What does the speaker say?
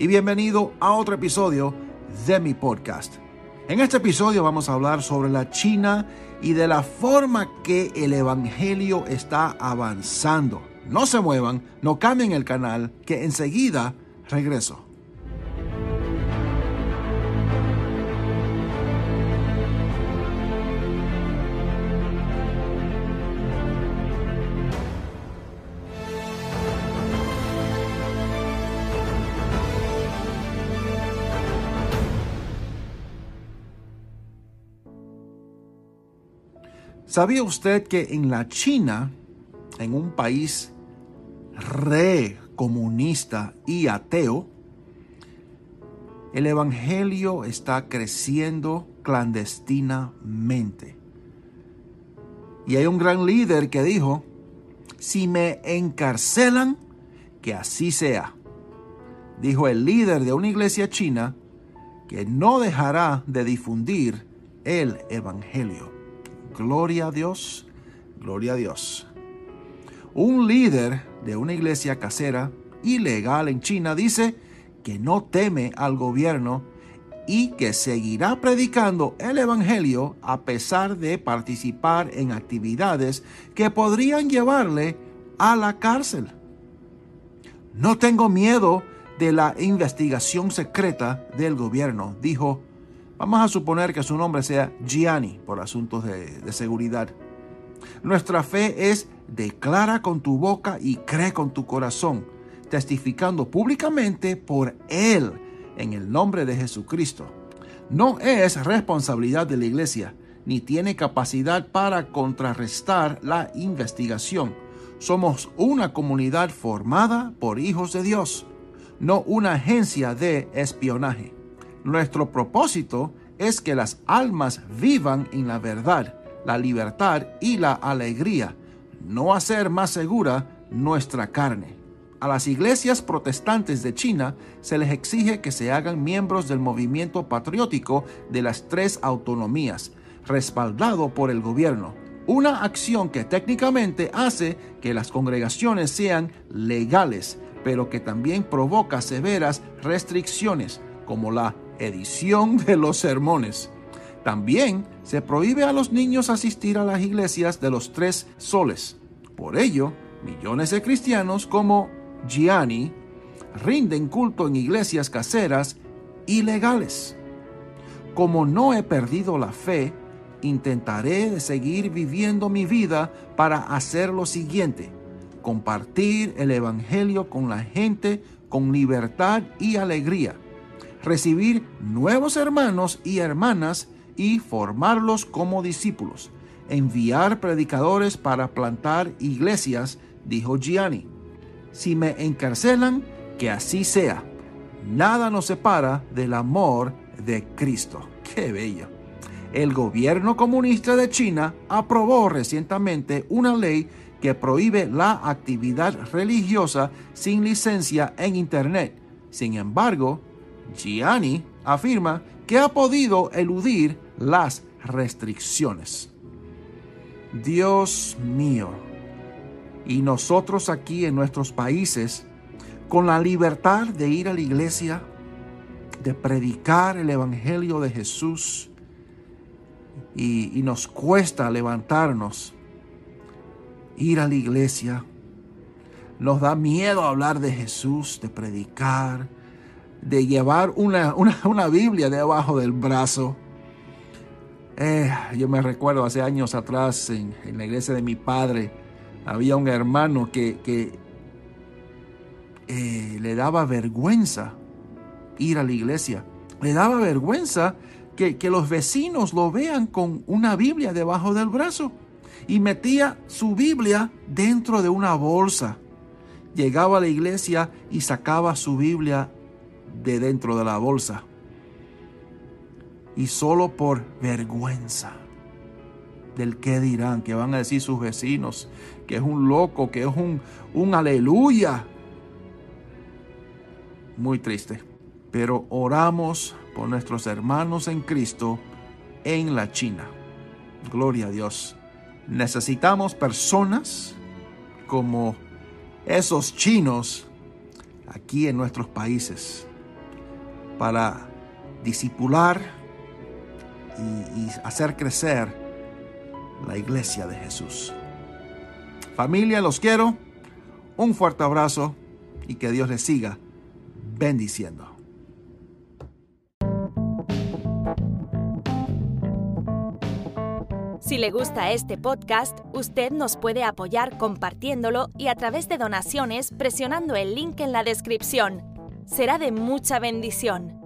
Y bienvenido a otro episodio de mi podcast. En este episodio vamos a hablar sobre la China y de la forma que el Evangelio está avanzando. No se muevan, no cambien el canal, que enseguida regreso. ¿Sabía usted que en la China, en un país re comunista y ateo, el Evangelio está creciendo clandestinamente? Y hay un gran líder que dijo, si me encarcelan, que así sea. Dijo el líder de una iglesia china que no dejará de difundir el Evangelio. Gloria a Dios, gloria a Dios. Un líder de una iglesia casera ilegal en China dice que no teme al gobierno y que seguirá predicando el Evangelio a pesar de participar en actividades que podrían llevarle a la cárcel. No tengo miedo de la investigación secreta del gobierno, dijo Vamos a suponer que su nombre sea Gianni por asuntos de, seguridad. Nuestra fe es declara con tu boca y cree con tu corazón, testificando públicamente por Él en el nombre de Jesucristo. No es responsabilidad de la iglesia, ni tiene capacidad para contrarrestar la investigación. Somos una comunidad formada por hijos de Dios, no una agencia de espionaje. Nuestro propósito es que las almas vivan en la verdad, la libertad y la alegría, no hacer más segura nuestra carne. A las iglesias protestantes de China se les exige que se hagan miembros del movimiento patriótico de las tres autonomías, respaldado por el gobierno, una acción que técnicamente hace que las congregaciones sean legales, pero que también provoca severas restricciones como la edición de los sermones. También se prohíbe a los niños asistir a las iglesias de los tres soles. Por ello, millones de cristianos como Gianni rinden culto en iglesias caseras ilegales. Como no he perdido la fe, intentaré seguir viviendo mi vida para hacer lo siguiente, compartir el Evangelio con la gente con libertad y alegría recibir nuevos hermanos y hermanas y formarlos como discípulos, enviar predicadores para plantar iglesias, dijo Gianni. Si me encarcelan, que así sea. Nada nos separa del amor de Cristo. ¡Qué bello! El gobierno comunista de China aprobó recientemente una ley que prohíbe la actividad religiosa sin licencia en Internet. Sin embargo, Gianni afirma que ha podido eludir las restricciones. Dios mío, y nosotros aquí en nuestros países, con la libertad de ir a la iglesia, de predicar el Evangelio de Jesús, y, y nos cuesta levantarnos, ir a la iglesia, nos da miedo hablar de Jesús, de predicar, de llevar una, Biblia debajo del brazo. Eh, yo me recuerdo hace años atrás en, la iglesia de mi padre, había un hermano que, eh, le daba vergüenza ir a la iglesia. Le daba vergüenza que, que los vecinos lo vean con una Biblia debajo del brazo. Y metía su Biblia dentro de una bolsa. Llegaba a la iglesia y sacaba su Biblia de dentro de la bolsa. Y solo por vergüenza del que dirán, que van a decir sus vecinos, que es un loco, que es un, un aleluya. Muy triste. Pero oramos por nuestros hermanos en Cristo en la China. Gloria a Dios. Necesitamos personas como esos chinos aquí en nuestros países para disipular y, y hacer crecer la iglesia de Jesús. Familia, los quiero. Un fuerte abrazo y que Dios les siga bendiciendo. Si le gusta este podcast, usted nos puede apoyar compartiéndolo y a través de donaciones presionando el link en la descripción. Será de mucha bendición.